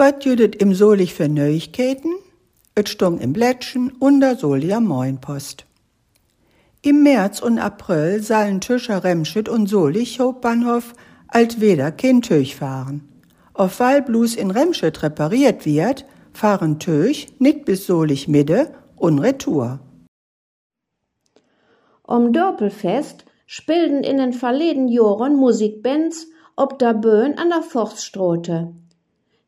Wat jüdet im Solich für Neuigkeiten? Et stung im Blättchen und der Solia Moinpost. Im März und April sollen Tischer Remschit und Solich Hauptbahnhof alt weder kein Töch fahren. Auf weil bloß in Remschit repariert wird, fahren Töch nicht bis Solich Mitte und Retour. Um Dörpelfest spielten in den verleden Jahren Musikbands ob der Böen an der Forststraße.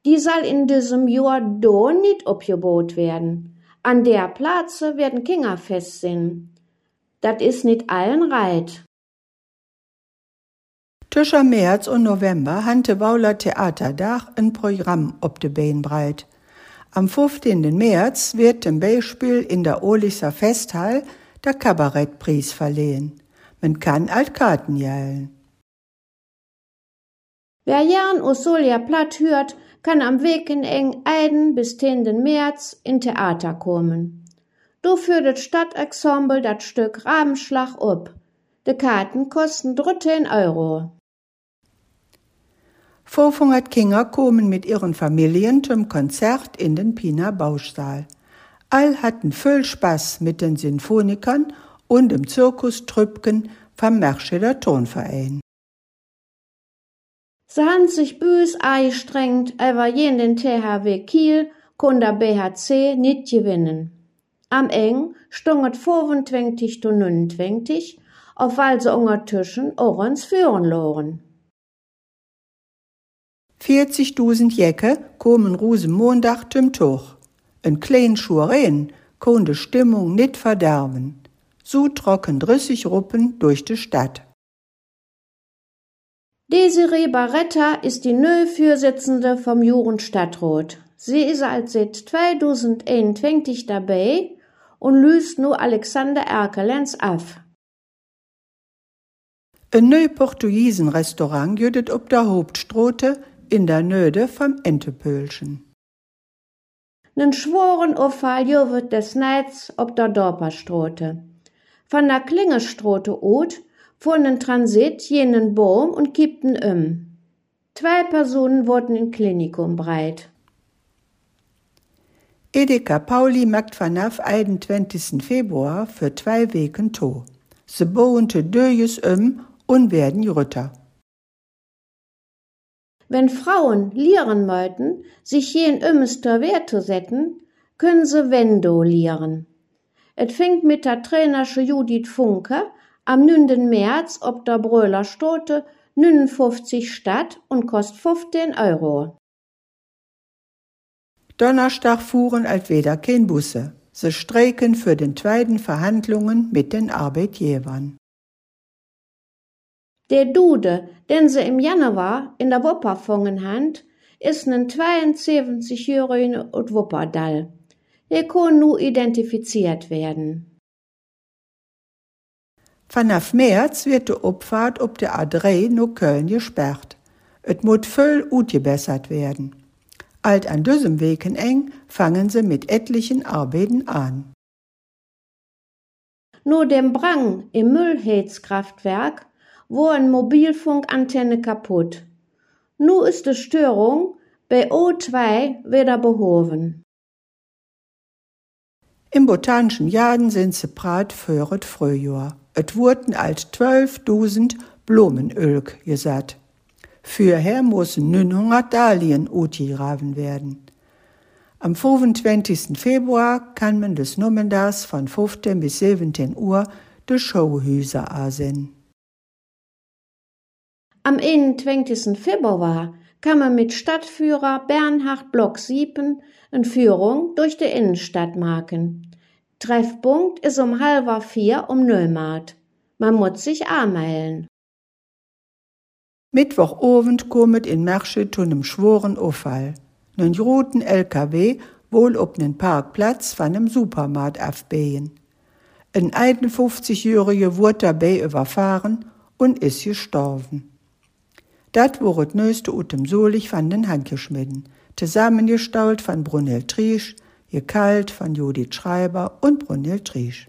Die soll in diesem Jahr do nicht abgebaut werden. An der Platze werden Kingerfest sind. Dat is nicht allen reit. Tischer März und November hante Wauler Theaterdach ein Programm ob de Bein breit. Am 15. März wird zum Beispiel in der Olisser Festhall der Kabarettpreis verlehen. Man kann alt Karten jellen. Wer Jan Usolia platt hört, kann am Weken eng Eiden bis 10. März in Theater kommen. Du führt das Stadtensemble dat Stück Rabenschlag op. De Karten kosten 13 Euro. 500 Kinder kommen mit ihren Familien zum Konzert in den Pina Baustahl. All hatten viel Spaß mit den Sinfonikern und dem Zirkus Trübken vom Merscheder Tonverein. Sie han sich büs eingestrengt, aber jen den THW Kiel kon der BHC nicht gewinnen. Am eng stunget 25 to 29, auf weil sie unger Tischen orens führen loren. 40.000 Jäcke kommen Ruse Montag zum Tuch. Ein klein Schuren kon de Stimmung nit verderben. So trocken drüssig Ruppen durch die Stadt. Desiree Barretta ist die neue Vorsitzende vom Jugendstadtrat. Sie ist als seit 2021 dabei und löst nur Alexander Erkelens af. Ein neu portugiesen Restaurant jüdet ob der Hauptstrote in der Nöde vom Entepölchen. Nen schworen Offal wird des Neits ob der Dorperstrote. Von der Klingestrote ut fuhren Transit jenen Baum und kippten um. Zwei Personen wurden in Klinikum breit. Edeka Pauli macht vanaf 21. Februar für zwei Weken to. Se boente döjes um und werden Rütter. Wenn Frauen lieren möchten, sich jen ömmester Wert zu setzen, können sie Wendo lieren. Et fängt mit der Trainersche Judith Funke am 9. März ob der Bröler Stote 59 statt und kostet 15 Euro. Donnerstag fuhren altweder kein Busse. Sie streiken für den zweiten Verhandlungen mit den Arbeitgebern. Der Dude, den sie im Januar in der Wupper fangen hand, ist nen 72-jährigen aus Wupperdall. Er kann nu identifiziert werden. Vanaf März wird die Abfahrt ob der A3 no Köln gesperrt. Et mut voll utgebessert werden. Alt an diesem Wegen eng fangen sie mit etlichen Arbeiten an. Nur dem Brang im Müllheizkraftwerk wo ein Mobilfunkantenne kaputt. Nu ist die Störung bei O2 wieder behoben. Im botanischen Jaden sind sie prat föret Frühjahr. Et wurden alt 12.000 Blumenölk gesagt. Fürher mussen 900 Dahlien utiraven werden. Am 25. Februar kann man des Nummendars von 15 bis 17 Uhr de Showhüser ansehen. Am 21. Februar kann man mit Stadtführer Bernhard Block Siepen eine Führung durch die Innenstadt machen. Treffpunkt ist um halber vier um Neumarkt. Man muss sich anmelden. Mittwochabend kommt in Mersche zu einem schworen Unfall. Nen roten LKW wohl ob nen Parkplatz von einem Supermarkt aufbehen. Ein 51-Jähriger wurde dabei überfahren und ist gestorben. Dat woret nöste utem Solich van den Handgeschmiden, zusammengestault von Brunel Triesch, gekalt von Judith Schreiber und Brunel Triesch.